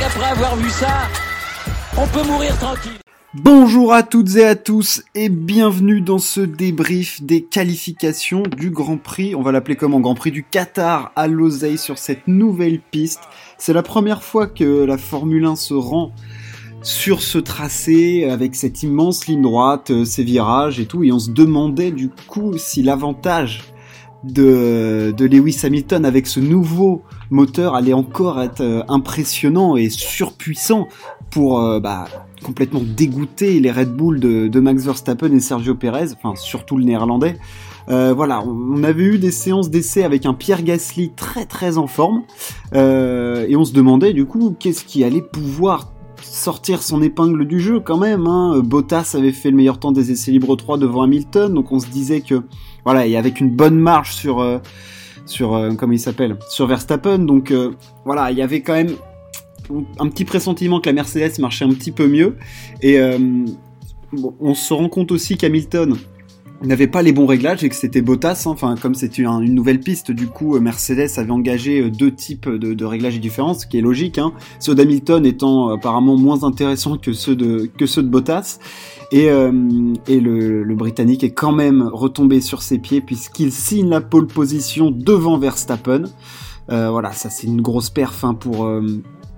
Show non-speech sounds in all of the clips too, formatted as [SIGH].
avoir vu ça, on peut mourir tranquille. Bonjour à toutes et à tous et bienvenue dans ce débrief des qualifications du Grand Prix, on va l'appeler comme en Grand Prix du Qatar à l'oseille sur cette nouvelle piste. C'est la première fois que la Formule 1 se rend sur ce tracé avec cette immense ligne droite, euh, ces virages et tout, et on se demandait du coup si l'avantage de, Lewis Hamilton avec ce nouveau moteur allait encore être euh, impressionnant et surpuissant pour euh, bah, complètement dégoûter les Red Bull de, Max Verstappen et Sergio Perez, enfin surtout le néerlandais. Euh, voilà, on avait eu des séances d'essai avec un Pierre Gasly très très en forme, et on se demandait du coup qu'est-ce qui allait pouvoir sortir son épingle du jeu quand même. Hein. Bottas avait fait le meilleur temps des essais libres 3 devant Hamilton, donc on se disait que voilà, et avec une bonne marge sur euh, euh, il s'appelle, sur Verstappen, donc euh, voilà, il y avait quand même un petit pressentiment que la Mercedes marchait un petit peu mieux et on se rend compte aussi qu'Hamilton n'avait pas les bons réglages et que c'était Bottas. Hein. Enfin, comme c'était une nouvelle piste, du coup, Mercedes avait engagé deux types de, de réglages différents, ce qui est logique. Hein. Ceux d'Hamilton étant apparemment moins intéressants que ceux de que ceux de Bottas. Et, euh, et le, Britannique est quand même retombé sur ses pieds puisqu'il signe la pole position devant Verstappen. Euh, voilà, ça c'est une grosse perf hein, pour, euh,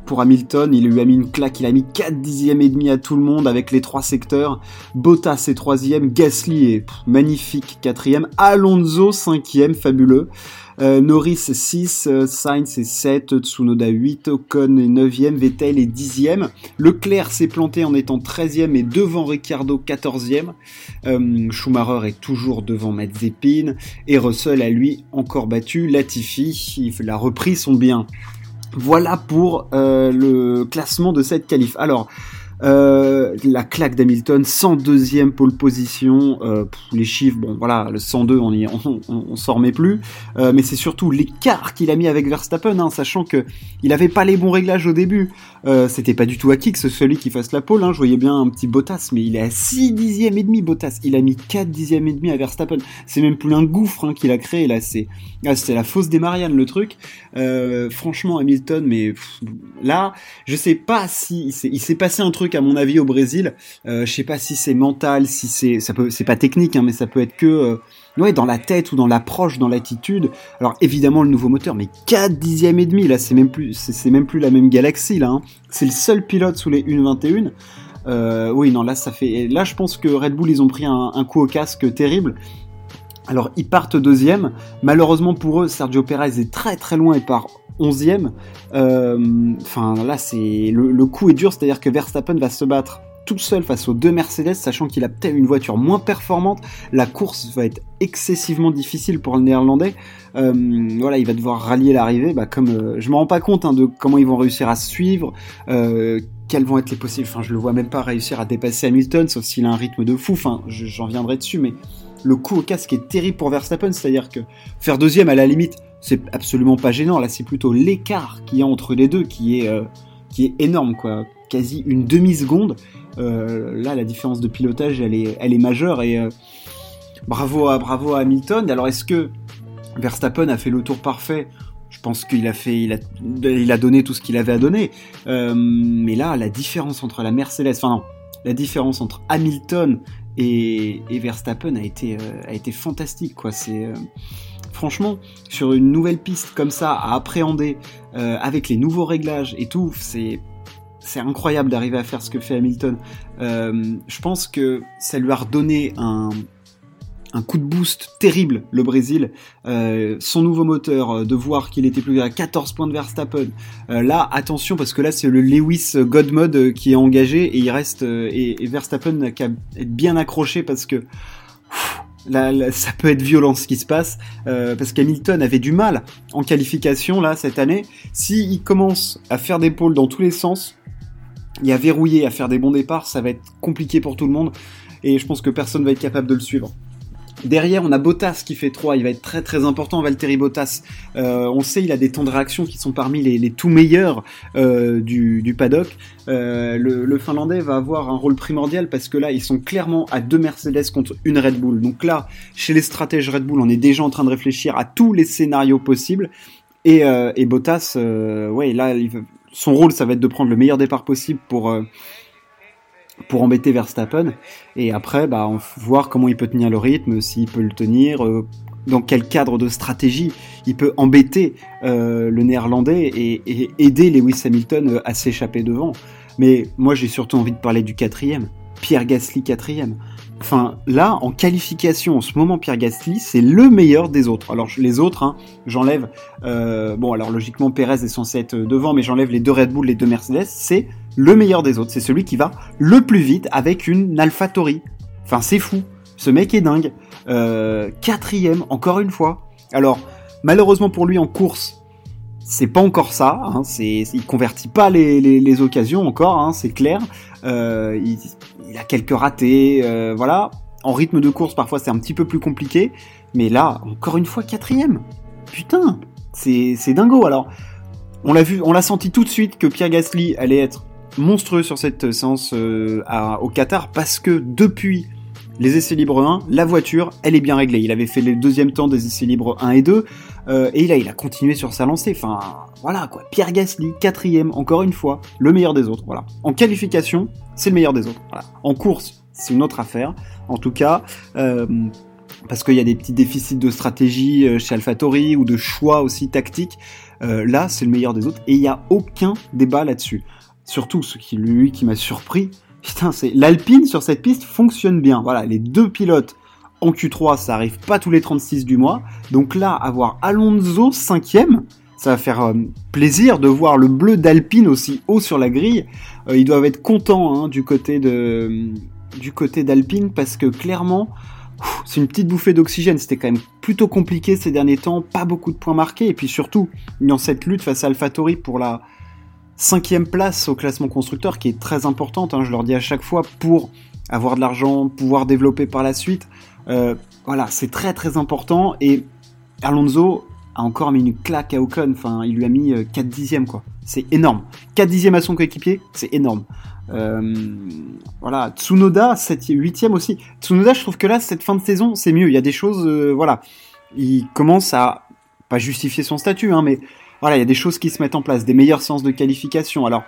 pour Hamilton. Il lui a mis une claque, il a mis 4 dixièmes et demi à tout le monde avec les trois secteurs. Bottas est troisième, Gasly est magnifique quatrième, Alonso cinquième, fabuleux. Euh, Norris 6, euh, Sainz est 7, Tsunoda 8, Ocon est 9e, Vettel est 10e. Leclerc s'est planté en étant 13e et devant Ricciardo 14e. Euh, Schumacher est toujours devant Mazepin et Russell a lui encore battu Latifi. Il a repris son bien. Voilà pour euh, le classement de cette qualif. Alors, euh, la claque d'Hamilton, 102e pole position, euh, les chiffres, bon voilà, le 102 on, on, s'en remet plus, euh, mais c'est surtout l'écart qu'il a mis avec Verstappen, hein, sachant que il pas les bons réglages au début, c'était pas du tout acquis que ce celui qui fasse la pole, hein, je voyais bien un petit Bottas, mais il est à 6 dixièmes et demi Bottas, il a mis 4 dixièmes et demi à Verstappen, c'est même plus un gouffre hein, qu'il a créé là, c'est ah, la fausse des Marianne le truc, franchement Hamilton, mais là, je sais pas si il s'est passé un truc à mon avis au Brésil. Euh, je sais pas si c'est mental, si c'est ça peut c'est pas technique hein, mais ça peut être que euh, ouais dans la tête ou dans l'approche, dans l'attitude. Alors évidemment le nouveau moteur mais 4 dixièmes et demi là, c'est même plus c'est même plus la même galaxie là hein. C'est le seul pilote sous les 1.21. Euh, oui, non, là, ça fait. Là, je pense que Red Bull, ils ont pris un, coup au casque terrible. Alors, ils partent deuxième. Malheureusement pour eux, Sergio Perez est très très loin et part 11e. Euh, enfin, là, c'est le, coup est dur, c'est-à-dire que Verstappen va se battre tout seul face aux deux Mercedes, sachant qu'il a peut-être une voiture moins performante. La course va être excessivement difficile pour le Néerlandais. Euh, voilà, il va devoir rallier l'arrivée. Bah, comme euh, je me rends pas compte hein, de comment ils vont réussir à suivre. Euh, quels vont être les possibles Enfin, je le vois même pas réussir à dépasser Hamilton, sauf s'il a un rythme de fou. Enfin, j'en viendrai dessus, mais le coup au casque est terrible pour Verstappen, c'est-à-dire que faire deuxième à la limite, c'est absolument pas gênant. Là, c'est plutôt l'écart qu'il y a entre les deux qui est, euh, qui est énorme, quoi. Quasi une demi-seconde. Euh, là, la différence de pilotage, elle est, elle est majeure et euh, bravo à, bravo à Hamilton. Alors, est-ce que Verstappen a fait le tour parfait? Je pense qu'il a fait, il a, il a donné tout ce qu'il avait à donner. Mais là, la différence entre la Mercedes, enfin non, la différence entre Hamilton et, et Verstappen a été, a été fantastique, quoi. C'est franchement, sur une nouvelle piste comme ça à appréhender, euh, avec les nouveaux réglages et tout, c'est incroyable d'arriver à faire ce que fait Hamilton. Euh, je pense que ça lui a redonné un, coup de boost terrible, le Brésil. Euh, son nouveau moteur, de voir qu'il était plus à 14 points de Verstappen. Là, attention, parce que là, c'est le Lewis God Mode qui est engagé et il reste. et, Verstappen n'a qu'à être bien accroché parce que. Là, ça peut être violent ce qui se passe euh, parce qu'Hamilton avait du mal en qualification là cette année. S'il il commence à faire des pôles dans tous les sens et à verrouiller, à faire des bons départs, ça va être compliqué pour tout le monde et je pense que personne va être capable de le suivre. Derrière, on a Bottas qui fait 3, il va être très très important, Valtteri Bottas. Euh, on sait, il a des temps de réaction qui sont parmi les, tout meilleurs euh, du, paddock. Euh, le, Finlandais va avoir un rôle primordial parce que là, ils sont clairement à deux Mercedes contre une Red Bull. Donc là, chez les stratèges Red Bull, on est déjà en train de réfléchir à tous les scénarios possibles. Et, et Bottas, ouais, là, son rôle, ça va être de prendre le meilleur départ possible pour pour embêter Verstappen. Et après, bah, voir comment il peut tenir le rythme, s'il peut le tenir, euh, dans quel cadre de stratégie il peut embêter euh, le néerlandais et, aider Lewis Hamilton euh, à s'échapper devant. Mais moi, j'ai surtout envie de parler du quatrième. Pierre Gasly quatrième. Enfin, là, en qualification, en ce moment, Pierre Gasly, c'est le meilleur des autres. Alors, les autres, hein, j'enlève... bon, alors logiquement, Perez est censé être devant, mais j'enlève les deux Red Bull, les deux Mercedes. C'est le meilleur des autres. C'est celui qui va le plus vite avec une AlphaTauri. Enfin, c'est fou. Ce mec est dingue. Euh, quatrième, encore une fois. Alors, malheureusement pour lui en course, c'est pas encore ça. Hein, c'est, il convertit pas les, occasions encore, hein, c'est clair. Euh, il, a quelques ratés, euh, voilà. En rythme de course, parfois c'est un petit peu plus compliqué. Mais là, encore une fois, quatrième. Putain, c'est, c'est dingo. Alors, on l'a vu, on l'a senti tout de suite que Pierre Gasly allait être monstrueux sur cette séance euh, au Qatar parce que depuis les essais libres 1, la voiture, elle est bien réglée. Il avait fait le deuxième temps des essais libres 1 et 2, euh, et là, il a continué sur sa lancée. Enfin, voilà quoi. Pierre Gasly, quatrième, encore une fois, le meilleur des autres. Voilà. En qualification, c'est le meilleur des autres. En course, c'est une autre affaire. En tout cas, euh, parce qu'il y a des petits déficits de stratégie chez AlphaTauri ou de choix aussi tactiques. là, c'est le meilleur des autres, et il n'y a aucun débat là-dessus. Surtout, ce qui lui qui m'a surpris, [LAUGHS] putain, c'est l'Alpine sur cette piste fonctionne bien. Voilà, les deux pilotes en Q3, ça arrive pas tous les 36 du mois. Donc là, avoir Alonso cinquième, ça va faire euh, plaisir de voir le bleu d'Alpine aussi haut sur la grille. Euh, ils doivent être contents hein, du côté de du côté d'Alpine parce que clairement, c'est une petite bouffée d'oxygène. C'était quand même plutôt compliqué ces derniers temps, pas beaucoup de points marqués et puis surtout dans cette lutte face à AlphaTauri pour la cinquième place au classement constructeur qui est très importante, hein, je leur dis à chaque fois, pour avoir de l'argent, pouvoir développer par la suite. Euh, voilà, c'est très très important et Alonso a encore mis une claque à Ocon, enfin il lui a mis 4 euh, dixièmes quoi. C'est énorme. 4 dixièmes à son coéquipier, c'est énorme. Euh, voilà, Tsunoda 7 8 aussi. Tsunoda, je trouve que là, cette fin de saison, c'est mieux. Il y a des choses, voilà. Il commence à, pas justifier son statut, hein, mais voilà, il y a des choses qui se mettent en place, des meilleures séances de qualification. Alors,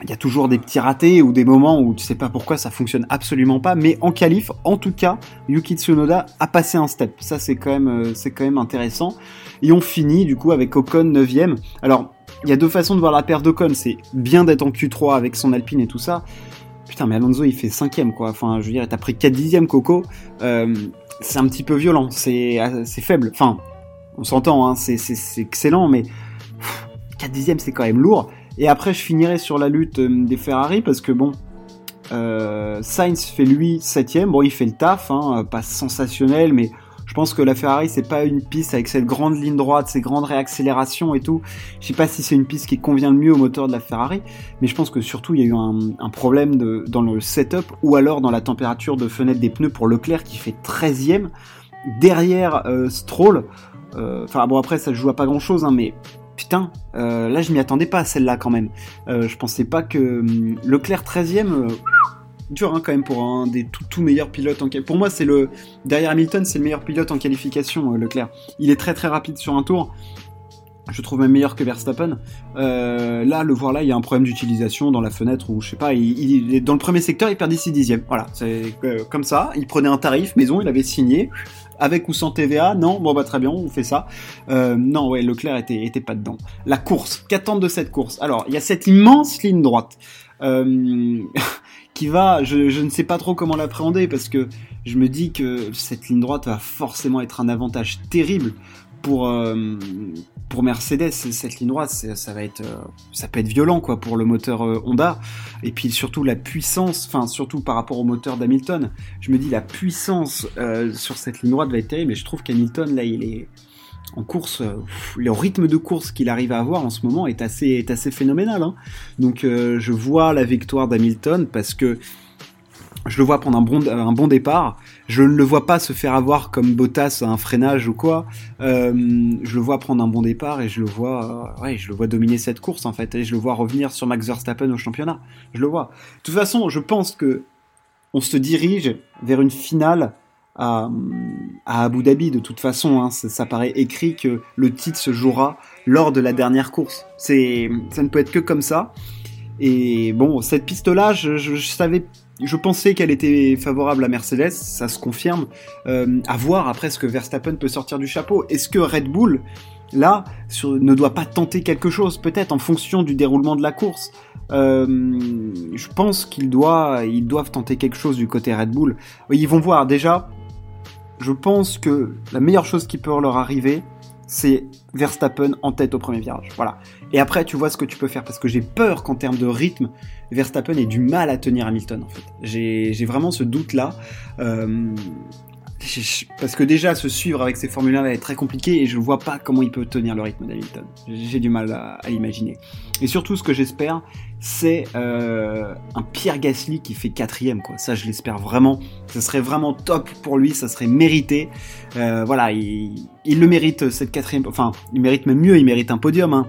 il y a toujours des petits ratés ou des moments où tu sais pas pourquoi ça fonctionne absolument pas, mais en qualif, en tout cas, Yuki Tsunoda a passé un step. Ça, c'est quand même, euh, c'est quand même intéressant. Et on finit, du coup, avec Ocon 9ème. Alors, il y a deux façons de voir la paire d'Ocon. C'est bien d'être en Q3 avec son Alpine et tout ça. Putain, mais Alonso, il fait 5 quoi. Enfin, je veux dire, t'as pris 4 dixièmes, Coco. Euh, c'est un petit peu violent. C'est, c'est faible. Enfin, on s'entend, hein, c'est excellent, mais 4 dixièmes, c'est quand même lourd. Et après, je finirai sur la lutte euh, des Ferrari, parce que bon, euh, Sainz fait lui 7 Bon, il fait le taf, hein, pas sensationnel, mais je pense que la Ferrari, c'est pas une piste avec cette grande ligne droite, ces grandes réaccélérations et tout. Je sais pas si c'est une piste qui convient le mieux au moteur de la Ferrari, mais je pense que surtout, il y a eu un, problème dans le setup ou alors dans la température de fenêtre des pneus pour Leclerc qui fait 13ème derrière euh, Stroll. Euh, enfin bon après ça joue à pas grand chose hein, mais putain euh, là je m'y attendais pas à celle-là quand même. Euh, je pensais pas que hum, Leclerc 13ème dur hein, quand même pour un des tout, tout meilleurs pilotes en pour moi c'est le derrière Hamilton c'est le meilleur pilote en qualification Leclerc il est très très rapide sur un tour je trouve même meilleur que Verstappen. là, le voir là, il y a un problème d'utilisation dans la fenêtre où je sais pas, il, est dans le premier secteur, il perdit 6 dixièmes. Voilà, c'est comme ça. Il prenait un tarif maison, il avait signé avec ou sans TVA Non Bon bah très bien, on fait ça. Euh, non, ouais, Leclerc était, était pas dedans. La course, qu'attendre de cette course? Alors, il y a cette immense ligne droite. Euh, [LAUGHS] qui va, je, ne sais pas trop comment l'appréhender parce que je me dis que cette ligne droite va forcément être un avantage terrible pour euh, pour Mercedes cette ligne droite ça va être euh, ça peut être violent quoi pour le moteur euh, Honda et puis surtout la puissance enfin surtout par rapport au moteur d'Hamilton je me dis la puissance sur cette ligne droite va être terrible mais je trouve qu'Hamilton là il est en course, le rythme de course qu'il arrive à avoir en ce moment est assez, est assez phénoménal. Hein. Donc je vois la victoire d'Hamilton parce que je le vois prendre un bon, départ. Je ne le vois pas se faire avoir comme Bottas un freinage ou quoi. Euh, je le vois prendre un bon départ et je le vois, euh, ouais, je le vois dominer cette course en fait et je le vois revenir sur Max Verstappen au championnat. Je le vois. De toute façon, je pense que on se dirige vers une finale à, à Abu Dhabi de toute façon. Hein. Ça, paraît écrit que le titre se jouera lors de la dernière course. C'est, ça ne peut être que comme ça. Et bon, cette piste-là, je, savais, je pensais qu'elle était favorable à Mercedes, ça se confirme. Euh, à voir après ce que Verstappen peut sortir du chapeau. Est-ce que Red Bull, là, ne doit pas tenter quelque chose, peut-être en fonction du déroulement de la course? Euh, je pense qu'ils doivent, ils doivent tenter quelque chose du côté Red Bull. Ils vont voir déjà. Je pense que la meilleure chose qui peut leur arriver, c'est Verstappen en tête au premier virage. Voilà. Et après, tu vois ce que tu peux faire. Parce que j'ai peur qu'en termes de rythme, Verstappen ait du mal à tenir Hamilton, en fait. J'ai vraiment ce doute-là. Euh, parce que déjà, se suivre avec ces Formule 1 est très compliqué et je ne vois pas comment il peut tenir le rythme d'Hamilton. J'ai du mal à, à, imaginer. Et surtout, ce que j'espère, c'est euh, un Pierre Gasly qui fait quatrième. Quoi. Ça, je l'espère vraiment. Ce serait vraiment top pour lui, ça serait mérité. Euh, voilà, il, le mérite cette quatrième. Enfin, il mérite même mieux, il mérite un podium. Hein.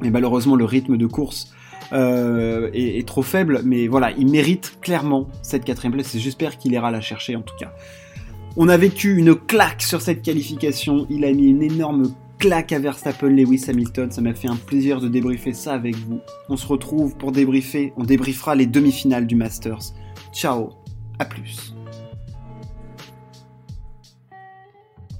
Mais malheureusement, le rythme de course euh, est, trop faible. Mais voilà, il mérite clairement cette quatrième place et j'espère qu'il ira la chercher en tout cas. On a vécu une claque sur cette qualification. Il a mis une énorme claque à Verstappen, Lewis Hamilton. Ça m'a fait un plaisir de débriefer ça avec vous. On se retrouve pour débriefer. On débriefera les demi-finales du Masters. Ciao, à plus.